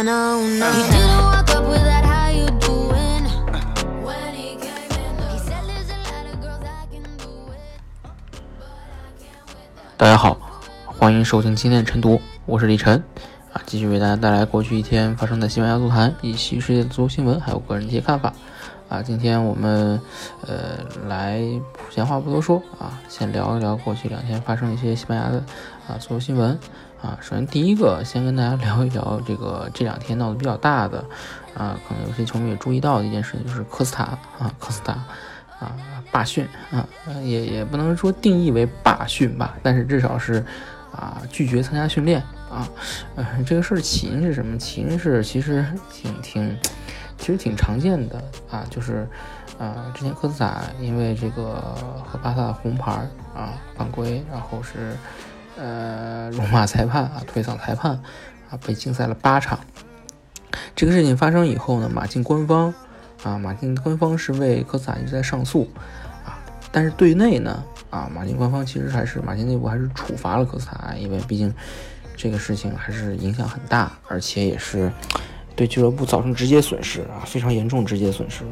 大家好，欢迎收听今天的晨读，我是李晨。啊，继续为大家带来过去一天发生的西班牙足坛以及世界的足球新闻，还有个人的一些看法。啊。今天我们呃来闲话不多说啊，先聊一聊过去两天发生一些西班牙的啊足球新闻啊。首先第一个，先跟大家 聊一聊这个这两天闹得比较大的啊，可能有些球迷也注意到的一件事情，就是科斯塔啊，科斯塔。啊，罢训啊，也也不能说定义为罢训吧，但是至少是啊拒绝参加训练啊。呃，这个事儿起因是什么？起因是其实挺挺，其实挺常见的啊，就是啊，之前科斯塔因为这个和巴萨的红牌啊犯规，然后是呃辱骂裁判啊，推搡裁判啊，被禁赛了八场。这个事情发生以后呢，马竞官方。啊，马竞官方是为科斯塔一直在上诉，啊，但是队内呢，啊，马竞官方其实还是马竞内部还是处罚了科斯塔，因为毕竟这个事情还是影响很大，而且也是对俱乐部造成直接损失啊，非常严重直接损失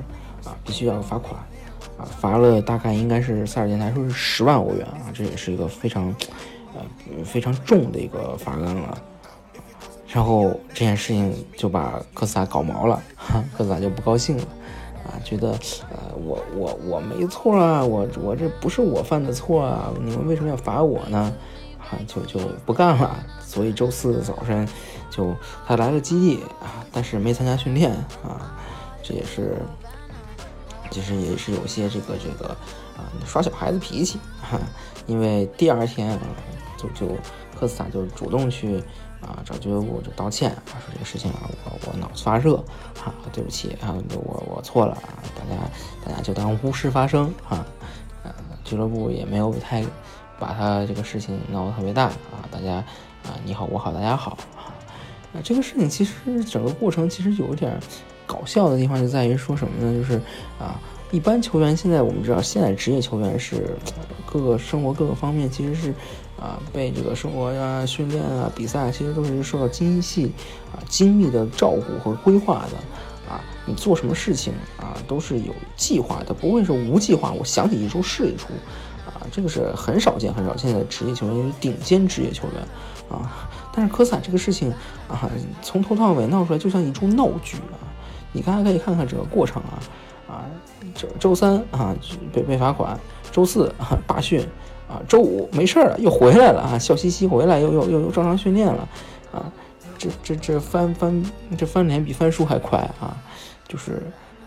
啊，必须要罚款啊，罚了大概应该是塞尔电台说是十万欧元啊，这也是一个非常呃非常重的一个罚单了。然后这件事情就把哥斯拉搞毛了，哈，哥斯拉就不高兴了，啊，觉得呃我我我没错啊，我我这不是我犯的错啊，你们为什么要罚我呢？啊，就就不干了。所以周四早晨就他来了基地啊，但是没参加训练啊，这也是其实也是有些这个这个啊耍小孩子脾气哈，因为第二天啊就就科斯塔就主动去。啊，找俱乐部就道歉啊，说这个事情啊，我我脑子发热，啊，对不起啊，我我错了啊，大家大家就当无事发生啊，呃，俱乐部也没有太把他这个事情闹得特别大啊，大家啊你好我好大家好啊，那这个事情其实整个过程其实有点搞笑的地方就在于说什么呢？就是啊，一般球员现在我们知道，现在职业球员是各个生活各个方面其实是。啊，被这个生活呀、训练啊、比赛啊，其实都是受到精细啊、精密的照顾和规划的。啊，你做什么事情啊，都是有计划的，不会是无计划。我想起一出是一出，啊，这个是很少见、很少见的职业球员，是顶尖职业球员啊。但是科萨这个事情啊，从头到尾闹出来就像一出闹剧啊。你大家可以看看整个过程啊，啊，周周三啊被被罚款，周四啊罢训。啊，周五没事了，又回来了啊，笑嘻嘻回来，又又又又正常训练了，啊，这这这翻翻这翻脸比翻书还快啊，就是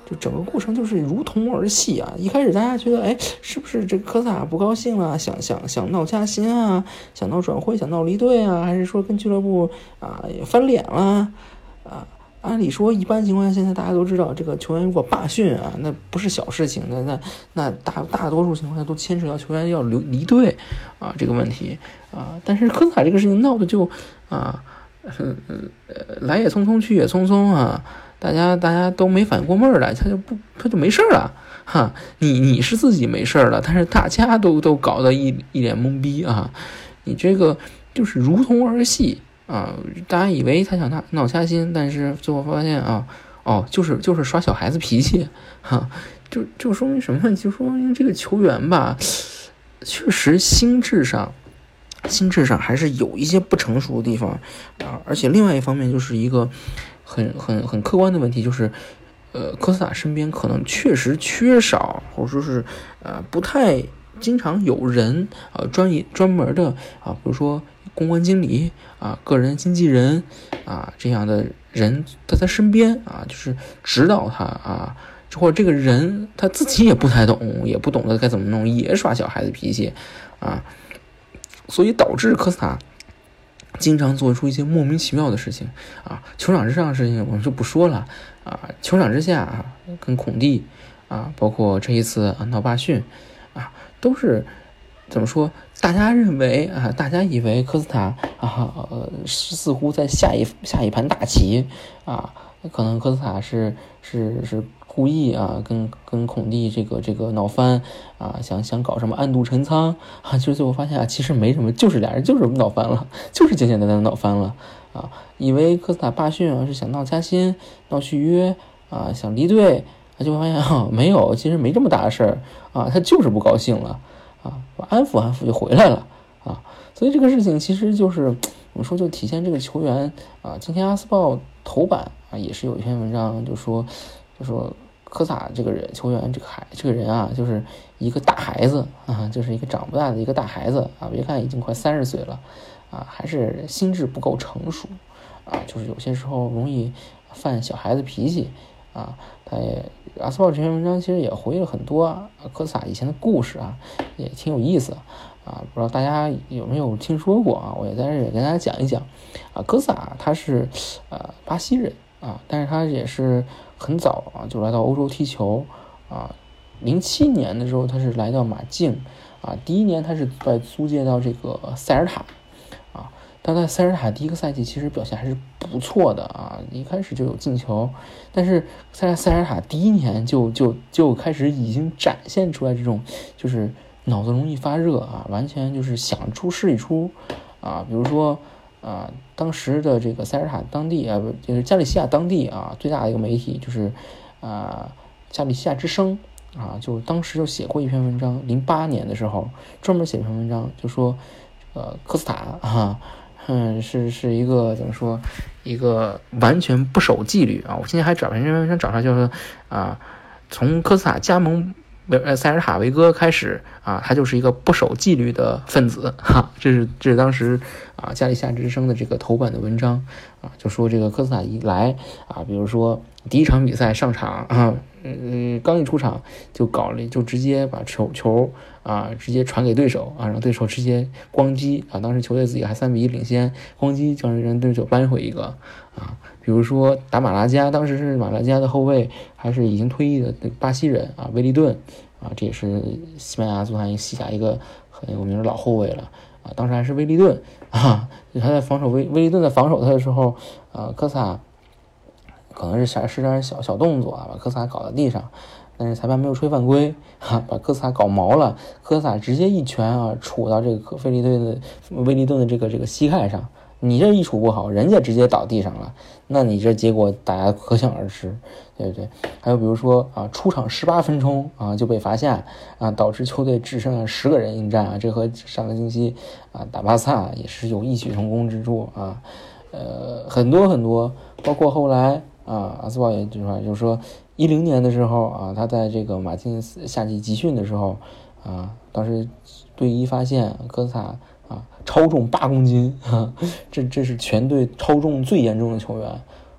就整个过程就是如同儿戏啊。一开始大家觉得，哎，是不是这科萨不高兴了，想想想闹加薪啊，想闹转会，想闹离队啊，还是说跟俱乐部啊翻脸了啊？按理说，一般情况下，现在大家都知道，这个球员如果罢训啊，那不是小事情，那那那大大多数情况下都牵扯到球员要留离队啊这个问题啊。但是科斯塔这个事情闹的就啊，来也匆匆去也匆匆啊，大家大家都没反应过味儿来，他就不他就没事儿了哈。你你是自己没事儿了，但是大家都都搞得一一脸懵逼啊，你这个就是如同儿戏。啊，大家以为他想他闹瞎心，但是最后发现啊，哦，就是就是耍小孩子脾气，哈，就就说明什么问题？就说明这个球员吧，确实心智上，心智上还是有一些不成熟的地方啊。而且另外一方面就是一个很很很客观的问题，就是呃，科斯塔身边可能确实缺少，或者说是呃不太经常有人啊专业专门的啊，比如说。公关经理啊、个人经纪人啊这样的人在他身边啊，就是指导他啊，或者这个人他自己也不太懂，也不懂得该怎么弄，也耍小孩子脾气啊，所以导致科斯塔经常做出一些莫名其妙的事情啊。球场之上的事情我们就不说了啊，球场之下啊，跟孔蒂啊，包括这一次啊闹罢训啊，都是。怎么说？大家认为啊，大家以为科斯塔啊，呃，似乎在下一下一盘大棋啊，可能科斯塔是是是故意啊，跟跟孔蒂这个这个闹翻啊，想想搞什么暗度陈仓啊，其实最后发现啊，其实没什么，就是俩人就是闹翻了，就是简简单单的闹翻了啊，以为科斯塔罢训啊是想闹加薪、闹续约啊，想离队，啊就发现啊，没有，其实没这么大的事儿啊，他就是不高兴了。啊，安抚安抚就回来了啊，所以这个事情其实就是我们说，就体现这个球员啊。今天《阿斯报》头版啊，也是有一篇文章，就说就说科萨这个人，球员这个孩这个人啊，就是一个大孩子啊，就是一个长不大的一个大孩子啊。别看已经快三十岁了啊，还是心智不够成熟啊，就是有些时候容易犯小孩子脾气啊。他也。阿斯报这篇文章其实也回忆了很多科萨以前的故事啊，也挺有意思啊。不知道大家有没有听说过啊？我也在这也跟大家讲一讲啊。科萨他是呃巴西人啊，但是他也是很早啊就来到欧洲踢球啊。零七年的时候他是来到马竞啊，第一年他是在租借到这个塞尔塔。他在塞尔塔第一个赛季其实表现还是不错的啊，一开始就有进球，但是在塞尔塔第一年就就就开始已经展现出来这种就是脑子容易发热啊，完全就是想出事一出啊，比如说啊，当时的这个塞尔塔当地啊，不就是加利西亚当地啊最大的一个媒体就是啊加利西亚之声啊，就当时就写过一篇文章，零八年的时候专门写一篇文章，就说呃科斯塔啊。嗯，是是一个怎么说，一个完全不守纪律啊！我今天还找篇文章找出来，就是啊，从科斯塔加盟呃塞尔塔维戈开始啊，他就是一个不守纪律的分子哈。这是这是当时啊加利夏之声的这个头版的文章啊，就说这个科斯塔一来啊，比如说第一场比赛上场 啊。嗯，刚一出场就搞了，就直接把球球啊，直接传给对手啊，让对手直接咣击啊！当时球队自己还三比一领先，咣击就让对手扳回一个啊。比如说打马拉加，当时是马拉加的后卫，还是已经退役的巴西人啊，威利顿啊，这也是西班牙足坛西甲一个很有名的老后卫了啊。当时还是威利顿啊，他在防守威威利顿在防守他的时候啊，科萨。可能是想施点小小动作啊，把科斯塔搞到地上，但是裁判没有吹犯规，哈，把科斯塔搞毛了。科斯塔直接一拳啊，杵到这个科费利队的威利顿的这个这个膝盖上。你这一杵不好，人家直接倒地上了，那你这结果大家可想而知，对不对？还有比如说啊，出场十八分钟啊就被罚下啊，导致球队只剩下十个人应战啊，这和上个星期啊打巴萨也是有异曲同工之处啊。呃，很多很多，包括后来。啊，阿斯堡也就是说，就是说，一零年的时候啊，他在这个马竞夏季集训的时候啊，当时队医发现科斯塔啊超重八公斤，这这是全队超重最严重的球员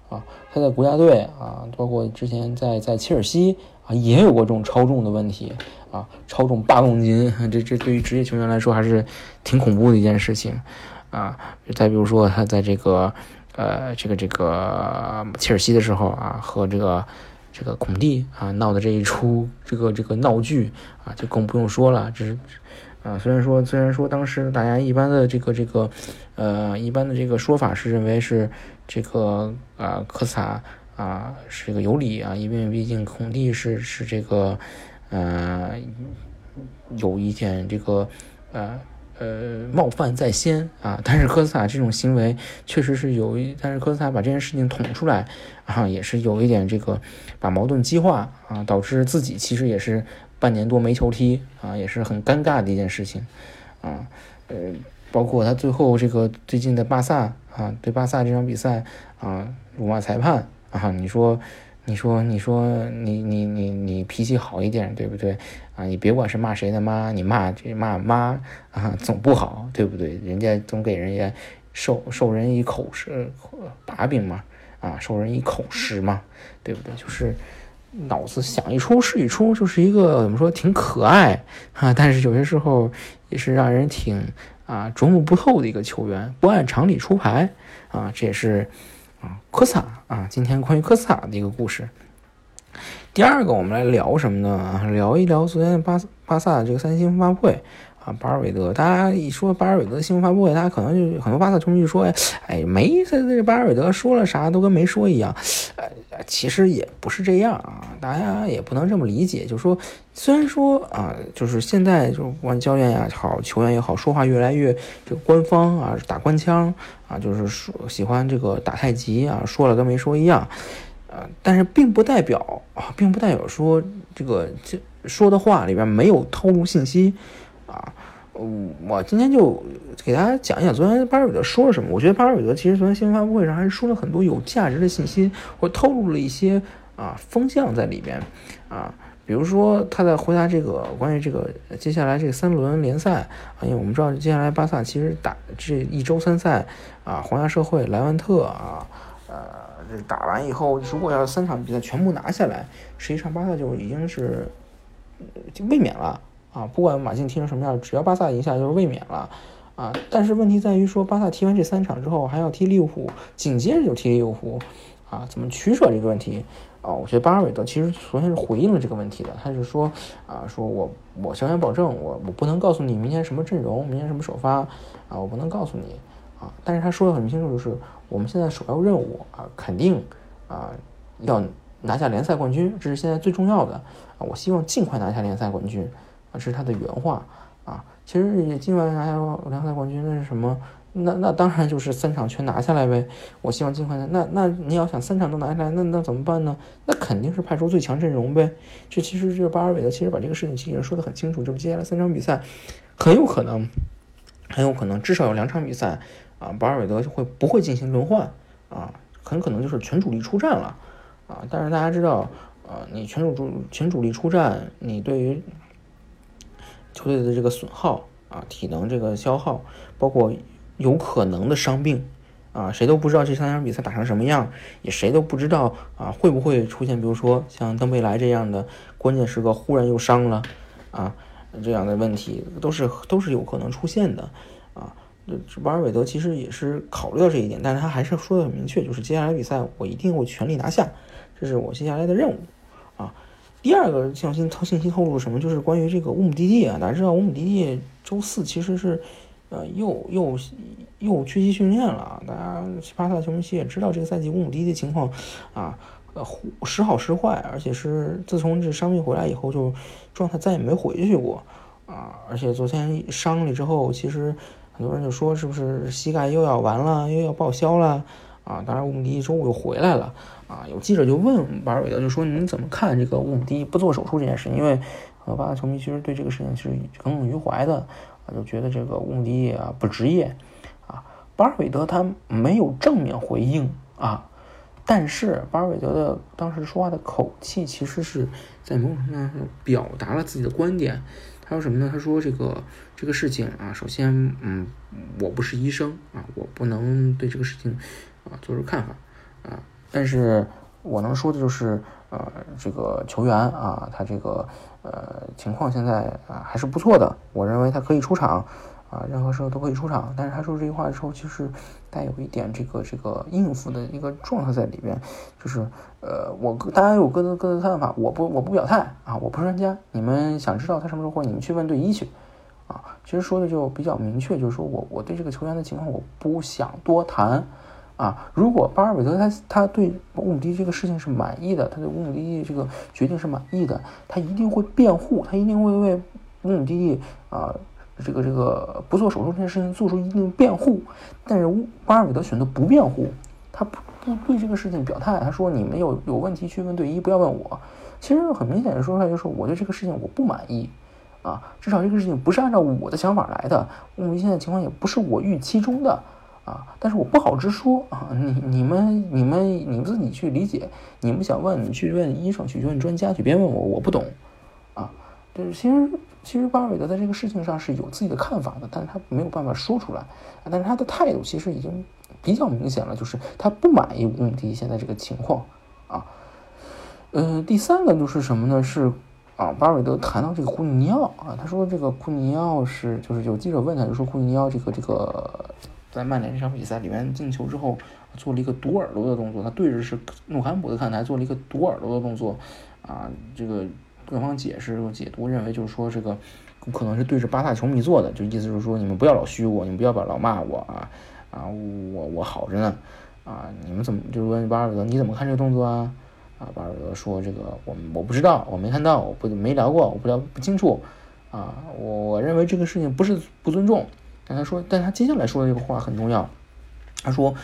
啊。他在国家队啊，包括之前在在切尔西啊，也有过这种超重的问题啊，超重八公斤，这这对于职业球员来说还是挺恐怖的一件事情啊。再比如说他在这个。呃，这个这个切尔西的时候啊，和这个这个孔蒂啊闹的这一出这个这个闹剧啊，就更不用说了。这是啊，虽然说虽然说当时大家一般的这个这个呃一般的这个说法是认为是这个啊科萨啊是这个有理啊，因为毕竟孔蒂是是这个呃有一点这个呃。呃，冒犯在先啊，但是科斯塔这种行为确实是有一，但是科斯塔把这件事情捅出来啊，也是有一点这个把矛盾激化啊，导致自己其实也是半年多没球踢啊，也是很尴尬的一件事情啊。呃，包括他最后这个最近的巴萨啊，对巴萨这场比赛啊，辱骂裁判啊，你说你说，你说，你你你你脾气好一点，对不对？啊，你别管是骂谁的妈，你骂这骂妈啊，总不好，对不对？人家总给人家受受人以口实把柄嘛，啊，受人以口实嘛，对不对？就是脑子想一出是一出，就是一个怎么说，挺可爱啊，但是有些时候也是让人挺啊琢磨不透的一个球员，不按常理出牌啊，这也是。啊，科萨啊，今天关于科萨的一个故事。第二个，我们来聊什么呢？聊一聊昨天巴巴萨这个三星发布会啊，巴尔韦德。大家一说巴尔韦德新闻发布会，大家可能就很多巴萨球迷就说：“哎，没这这巴尔韦德说了啥都跟没说一样。”呃，其实也不是这样啊，大家也不能这么理解。就是说，虽然说啊，就是现在就不管教练也好，球员也好，说话越来越这个官方啊，打官腔。啊，就是说喜欢这个打太极啊，说了跟没说一样，呃，但是并不代表啊，并不代表说这个这说的话里边没有透露信息啊。我今天就给大家讲一讲昨天巴尔韦德说了什么。我觉得巴尔韦德其实昨天新闻发布会上还是说了很多有价值的信息，或透露了一些啊风向在里边啊。比如说他在回答这个关于这个接下来这三轮联赛啊，因为我们知道接下来巴萨其实打这一周三赛啊，皇家社会、莱万特啊，呃，这打完以后，如果要三场比赛全部拿下来，实际上巴萨就已经是就卫冕了啊！不管马竞踢成什么样，只要巴萨赢下就是卫冕了啊！但是问题在于说，巴萨踢完这三场之后还要踢利物浦，紧接着就踢利物浦啊，怎么取舍这个问题？啊，我觉得巴尔韦德其实昨天是回应了这个问题的，他是说，啊，说我我向员保证，我我不能告诉你明天什么阵容，明天什么首发，啊，我不能告诉你，啊，但是他说的很清楚，就是我们现在首要任务啊，肯定啊要拿下联赛冠军，这是现在最重要的，啊，我希望尽快拿下联赛冠军，这是他的原话，啊，其实也尽快拿下联赛冠军，那是什么？那那当然就是三场全拿下来呗，我希望尽快。那那你要想三场都拿下来，那那怎么办呢？那肯定是派出最强阵容呗。这其实这巴尔韦德其实把这个事情其实说得很清楚，就是接下来三场比赛很有可能，很有可能至少有两场比赛啊，巴尔韦德就会不会进行轮换啊？很可能就是全主力出战了啊。但是大家知道，呃，你全主主全主力出战，你对于球队的这个损耗啊，体能这个消耗，包括。有可能的伤病，啊，谁都不知道这三场比赛打成什么样，也谁都不知道啊会不会出现，比如说像登贝莱这样的关键时刻忽然又伤了，啊，这样的问题都是都是有可能出现的，啊，这巴尔韦德其实也是考虑到这一点，但是他还是说的很明确，就是接下来比赛我一定会全力拿下，这是我接下来的任务，第二个信息信息透露什么，就是关于这个乌姆蒂蒂啊，大家知道乌姆蒂蒂周四其实是。呃，又又又缺席训练了。大家巴萨球迷也知道这个赛季乌姆蒂蒂情况啊，呃，时好时坏，而且是自从这伤病回来以后，就状态再也没回去过啊。而且昨天伤了之后，其实很多人就说是不是膝盖又要完了，又要报销了啊？当然，乌姆蒂周五又回来了啊。有记者就问巴尔韦德，就说您怎么看这个乌姆蒂不做手术这件事？因为呃，巴萨球迷其实对这个事情是耿耿于怀的。啊，就觉得这个乌姆蒂啊不职业，啊，巴尔韦德他没有正面回应啊，但是巴尔韦德的当时说话的口气其实是在某种程度上表达了自己的观点。他说什么呢？他说这个这个事情啊，首先，嗯，我不是医生啊，我不能对这个事情做出看法啊，但是我能说的就是。呃，这个球员啊，他这个呃情况现在啊还是不错的，我认为他可以出场啊，任何时候都可以出场。但是他说这句话的时候，其实带有一点这个这个应付的一个状态在里边，就是呃，我大家有各自各自看法，我不我不表态啊，我不是专家，你们想知道他什么时候或你们去问队医去啊。其实说的就比较明确，就是说我我对这个球员的情况我不想多谈。啊，如果巴尔韦德他他对乌姆蒂这个事情是满意的，他对乌姆蒂这个决定是满意的，他一定会辩护，他一定会为乌姆蒂啊这个这个不做手术这件事情做出一定辩护。但是乌巴尔韦德选择不辩护，他不不对这个事情表态，他说你们有有问题去问队医，不要问我。其实很明显的说出来就是我对这个事情我不满意啊，至少这个事情不是按照我的想法来的，乌姆蒂现在情况也不是我预期中的。啊，但是我不好直说啊，你你们你们你们自己去理解，你们想问你去问医生，去问专家，去别问我，我不懂啊。就是其实其实巴尔韦德在这个事情上是有自己的看法的，但是他没有办法说出来，但是他的态度其实已经比较明显了，就是他不满意穆迪现在这个情况啊。呃，第三个就是什么呢？是啊，巴尔韦德谈到这个库尼奥啊，他说这个库尼奥是就是有记者问他，就说库尼奥这个这个在曼联这场比赛里面进球之后做了一个堵耳朵的动作，他对着是诺坎普的看台做了一个堵耳朵的动作啊，这个各方解释解读认为就是说这个可能是对着巴萨球迷做的，就意思就是说你们不要老虚我，你们不要把老骂我啊啊，我我好着呢啊，你们怎么就是问巴尔德你怎么看这个动作啊？啊，巴尔德说：“这个我我不知道，我没看到，我不没聊过，我不聊不清楚。啊，我我认为这个事情不是不尊重。他说，但他接下来说的这个话很重要。他说，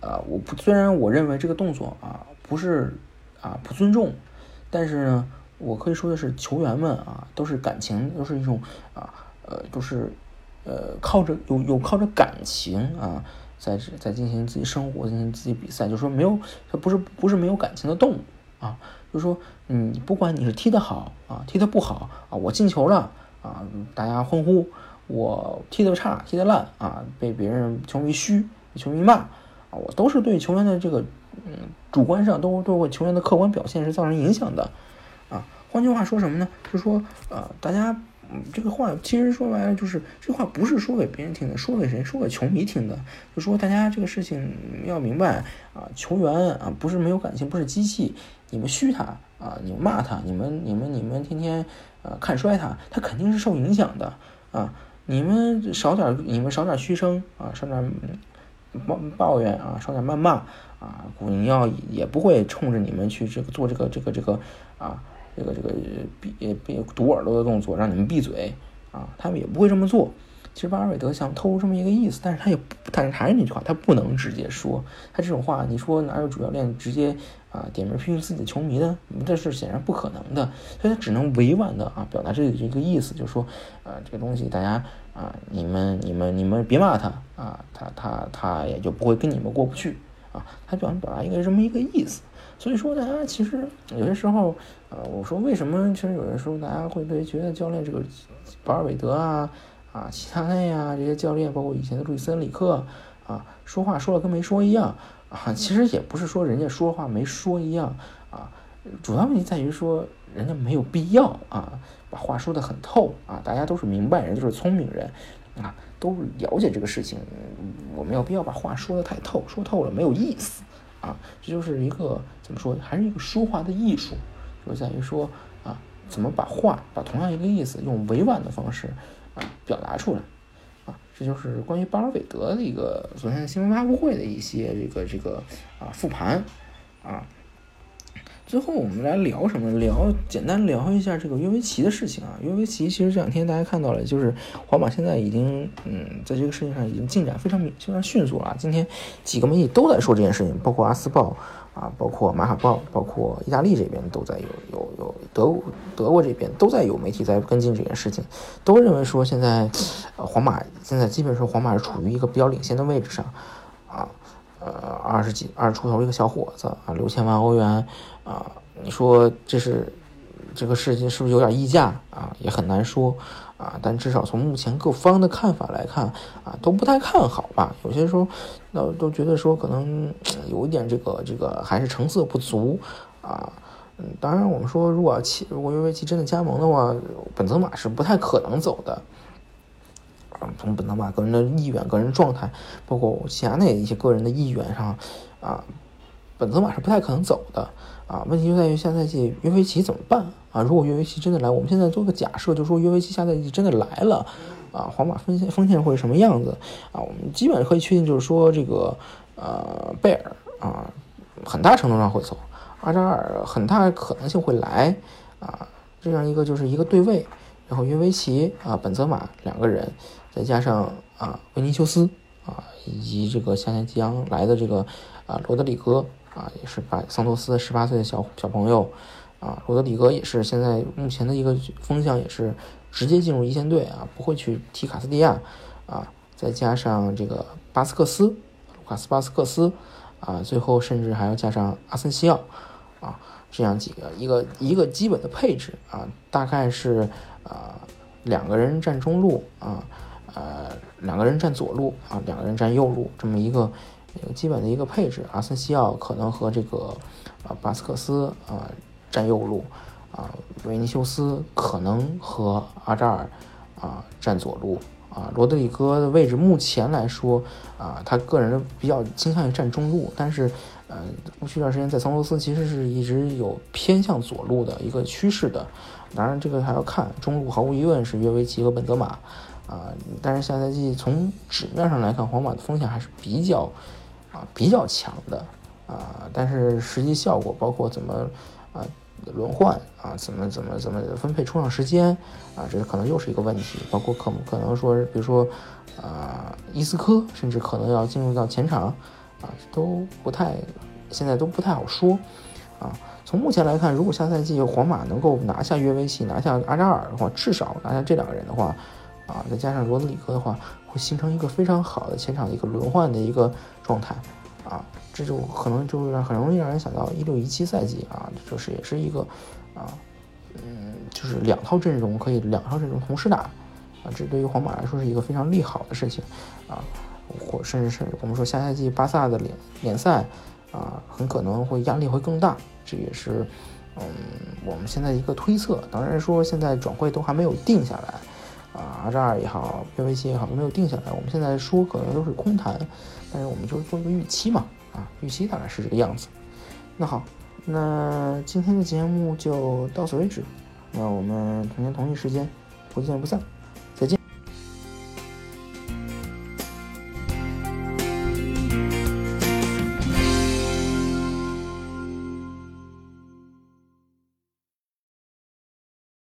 呃，我不虽然我认为这个动作啊不是啊不尊重，但是呢，我可以说的是球员们啊都是感情，都是一种啊呃都是呃靠着有有靠着感情啊在在进行自己生活，进行自己比赛，就说没有他不是不是没有感情的动物。”啊，就说，嗯，不管你是踢得好啊，踢得不好啊，我进球了啊，大家欢呼；我踢得差，踢得烂啊，被别人球迷嘘，球迷骂啊，我都是对球员的这个嗯主观上都对我球员的客观表现是造成影响的啊。换句话说什么呢？就说，呃，大家。嗯，这个话其实说白了就是，这话不是说给别人听的，说给谁？说给球迷听的。就说大家这个事情要明白啊，球员啊不是没有感情，不是机器。你们嘘他啊，你们骂他，你们你们你们天天呃看衰他，他肯定是受影响的啊。你们少点，你们少点嘘声啊，少点抱抱怨啊，少点谩骂啊，古尼奥也不会冲着你们去这个做这个这个这个啊。这个这个闭闭堵耳朵的动作，让你们闭嘴啊！他们也不会这么做。其实巴尔韦德想透露这么一个意思，但是他也，但是还是那句话，他不能直接说。他这种话，你说哪有主教练直接啊点名批评自己的球迷的？这是显然不可能的，所以他只能委婉的啊表达这这个意思，就是说，啊这个东西大家啊你们你们你们别骂他啊，他他他也就不会跟你们过不去啊。他表表达一个这么一个意思。所以说，大家其实有些时候，呃，我说为什么？其实有的时候，大家会对觉得教练这个巴尔韦德啊、啊齐达内啊这些教练，包括以前的路易斯恩里克啊，说话说了跟没说一样啊。其实也不是说人家说话没说一样啊，主要问题在于说人家没有必要啊，把话说得很透啊。大家都是明白人，都是聪明人啊，都了解这个事情，我没有必要把话说得太透，说透了没有意思。啊，这就是一个怎么说，还是一个说话的艺术，就在于说啊，怎么把话，把同样一个意思，用委婉的方式啊表达出来，啊，这就是关于巴尔韦德的一个昨天新闻发布会的一些这个这个啊复盘，啊。最后我们来聊什么？聊简单聊一下这个约维奇的事情啊。约维奇其实这两天大家看到了，就是皇马现在已经嗯，在这个事情上已经进展非常非常迅速了。今天几个媒体都在说这件事情，包括阿斯报啊，包括马卡报，包括意大利这边都在有有有德德国这边都在有媒体在跟进这件事情，都认为说现在皇马现在基本上皇马是处于一个比较领先的位置上啊。呃，二十几、二十出头一个小伙子啊，六千万欧元啊，你说这是这个事情是不是有点溢价啊？也很难说啊。但至少从目前各方的看法来看啊，都不太看好吧。有些时候那都觉得说可能有一点这个这个还是成色不足啊。嗯，当然我们说如果其如果约维奇真的加盟的话，本泽马是不太可能走的。从本泽马个人的意愿、个人状态，包括其他那一些个人的意愿上，啊，本泽马是不太可能走的啊。问题就在于下赛季约维奇怎么办啊？如果约维奇真的来，我们现在做个假设，就说约维奇下赛季真的来了啊，皇马锋线锋线会是什么样子啊？我们基本可以确定，就是说这个呃贝尔啊，很大程度上会走，阿扎尔很大可能性会来啊，这样一个就是一个对位，然后约维奇啊，本泽马两个人。再加上啊，维尼修斯啊，以及这个夏天即将来的这个啊，罗德里戈啊，也是把桑托斯十八岁的小小朋友啊，罗德里戈也是现在目前的一个风向也是直接进入一线队啊，不会去踢卡斯蒂亚啊。再加上这个巴斯克斯卢卡斯巴斯克斯啊，最后甚至还要加上阿森西奥啊，这样几个一个一个基本的配置啊，大概是啊两个人站中路啊，呃两个人站左路啊，两个人站右路这么一个基本的一个配置。阿森西奥可能和这个啊巴斯克斯啊站右路啊，维尼修斯可能和阿扎尔啊站左路。啊，罗德里戈的位置目前来说，啊，他个人比较倾向于站中路，但是，呃，过去一段时间在桑托斯其实是一直有偏向左路的一个趋势的。当然，这个还要看中路，毫无疑问是约维奇和本泽马，啊，但是下赛季从纸面上来看，皇马的风险还是比较，啊，比较强的，啊，但是实际效果包括怎么，啊。轮换啊，怎么怎么怎么分配出场时间啊，这可能又是一个问题。包括可可能说，比如说，啊，伊斯科甚至可能要进入到前场啊，都不太，现在都不太好说啊。从目前来看，如果下赛季皇马能够拿下约维奇，拿下阿扎尔的话，至少拿下这两个人的话，啊，再加上罗德里戈的话，会形成一个非常好的前场的一个轮换的一个状态。啊，这就可能就让很容易让人想到一六一七赛季啊，就是也是一个啊，嗯，就是两套阵容可以两套阵容同时打啊，这对于皇马来说是一个非常利好的事情啊，或甚至是我们说下赛季巴萨的联联赛啊，很可能会压力会更大，这也是嗯我们现在一个推测。当然说现在转会都还没有定下来啊，阿扎尔也好，约维奇也好都没有定下来，我们现在说可能都是空谈。但是我们就是做一个预期嘛，啊，预期大概是这个样子。那好，那今天的节目就到此为止。那我们同年同一时间不见不散。